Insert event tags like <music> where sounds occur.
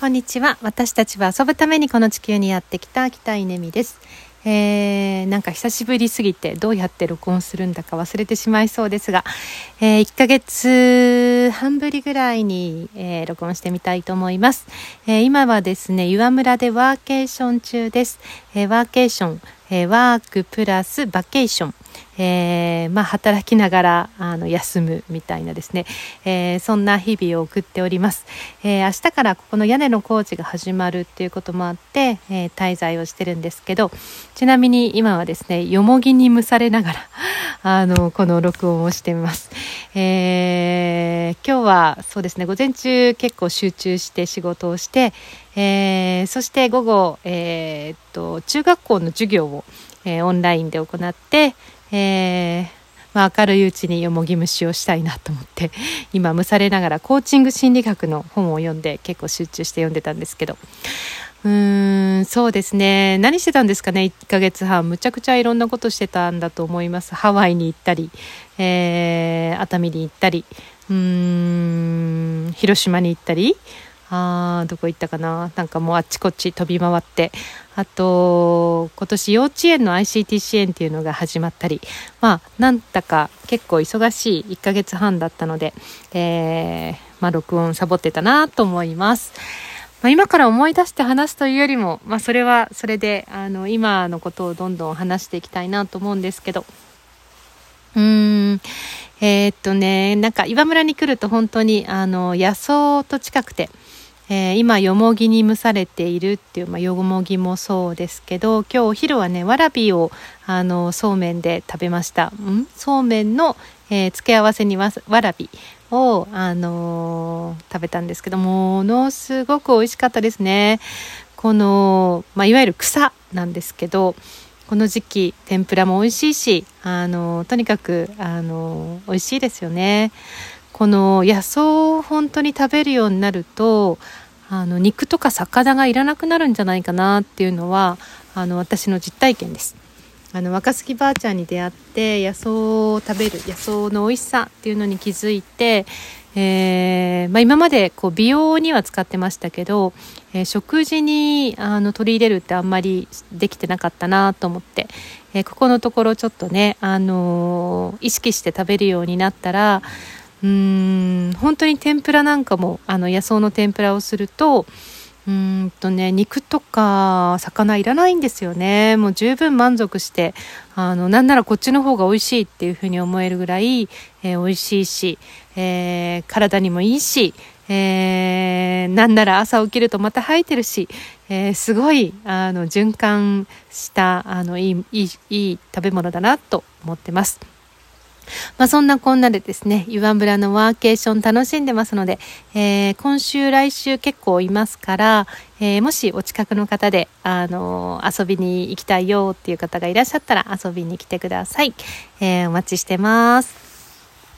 こんにちは。私たちは遊ぶためにこの地球にやってきた北井ねみです。えー、なんか久しぶりすぎてどうやって録音するんだか忘れてしまいそうですが、えー、1ヶ月半ぶりぐらいに、えー、録音してみたいと思います、えー、今はですね岩村でワーケーション中です、えー、ワーケーション、えー、ワークプラスバケーション。えー、まあ、働きながらあの休むみたいなですね、えー、そんな日々を送っております、えー、明日からここの屋根の工事が始まるっていうこともあって、え滞在をしてるんですけどちなみに今はですねよもぎに蒸されながら <laughs> あのこの録音をしています、え今日はそうですね午前中結構集中して仕事をして、えそして午後、えっと中学校の授業を、えオンラインで行って、え、まあ、明るいうちによもぎ虫をしたいなと思って <laughs> 今蒸されながらコーチング心理学の本を読んで結構集中して読んでたんですけど。うーんそうですね。何してたんですかね？1ヶ月半。むちゃくちゃいろんなことしてたんだと思います。ハワイに行ったり、えー、熱海に行ったり。うーん広島に行ったり。あーどこ行ったかな？なんかもうあっちこっち飛び回って。あと今年幼稚園の ICT 支援っていうのが始まったり。まあなんだか結構忙しい1ヶ月半だったので、えー、まあ、録音サボってたなと思います。まあ、今から思い出して話すというよりも、まあ、それはそれであの今のことをどんどん話していきたいなと思うんですけど。うーん。えー、っとねなんか岩村に来ると本当にあの野草と近くてえー、今よもぎに蒸されているっていう、まあ、よもぎもそうですけど今日お昼はねわらびをあのそうめんで食べました。ん？そうめんの、えー、付け合わせにわわらびを、あのー、食べたんですけどものすごく美味しかったですね。この、まあ、いわゆる草なんですけどこの時期天ぷらも美味しいし、あのとにかく、あの美味しいですよね。この野草を本当に食べるようになるとあの肉とか魚がいらなくなるんじゃないかなっていうのはあの私の実体験です。あの若杉ばあちゃんに出会って野草を食べる野草の美味しさっていうのに気づいて、えー、まあ、今までこう美容には使ってましたけど、えー、食事にあの取り入れるってあんまりできてなかったなと思って、えー、ここのところちょっとね、あの意識して食べるようになったらうん本当に天ぷらなんかもあの野草の天ぷらをするとうんとね肉とか魚いらないんですよねもう十分満足してあのなんならこっちの方が美味しいっていうふうに思えるぐらい、えー、美味しいし、えー、体にもいいし、えー、なんなら朝起きるとまた生えてるし、えー、すごいあの循環したあのいいいいいい食べ物だなと思ってます。まあ、そんなこんなでですね、岩村のワーケーション楽しんでますので、えー、今週来週結構いますから、えー、もしお近くの方で、あのー、遊びに行きたいよっていう方がいらっしゃったら遊びに来てください。えお待ちしてます。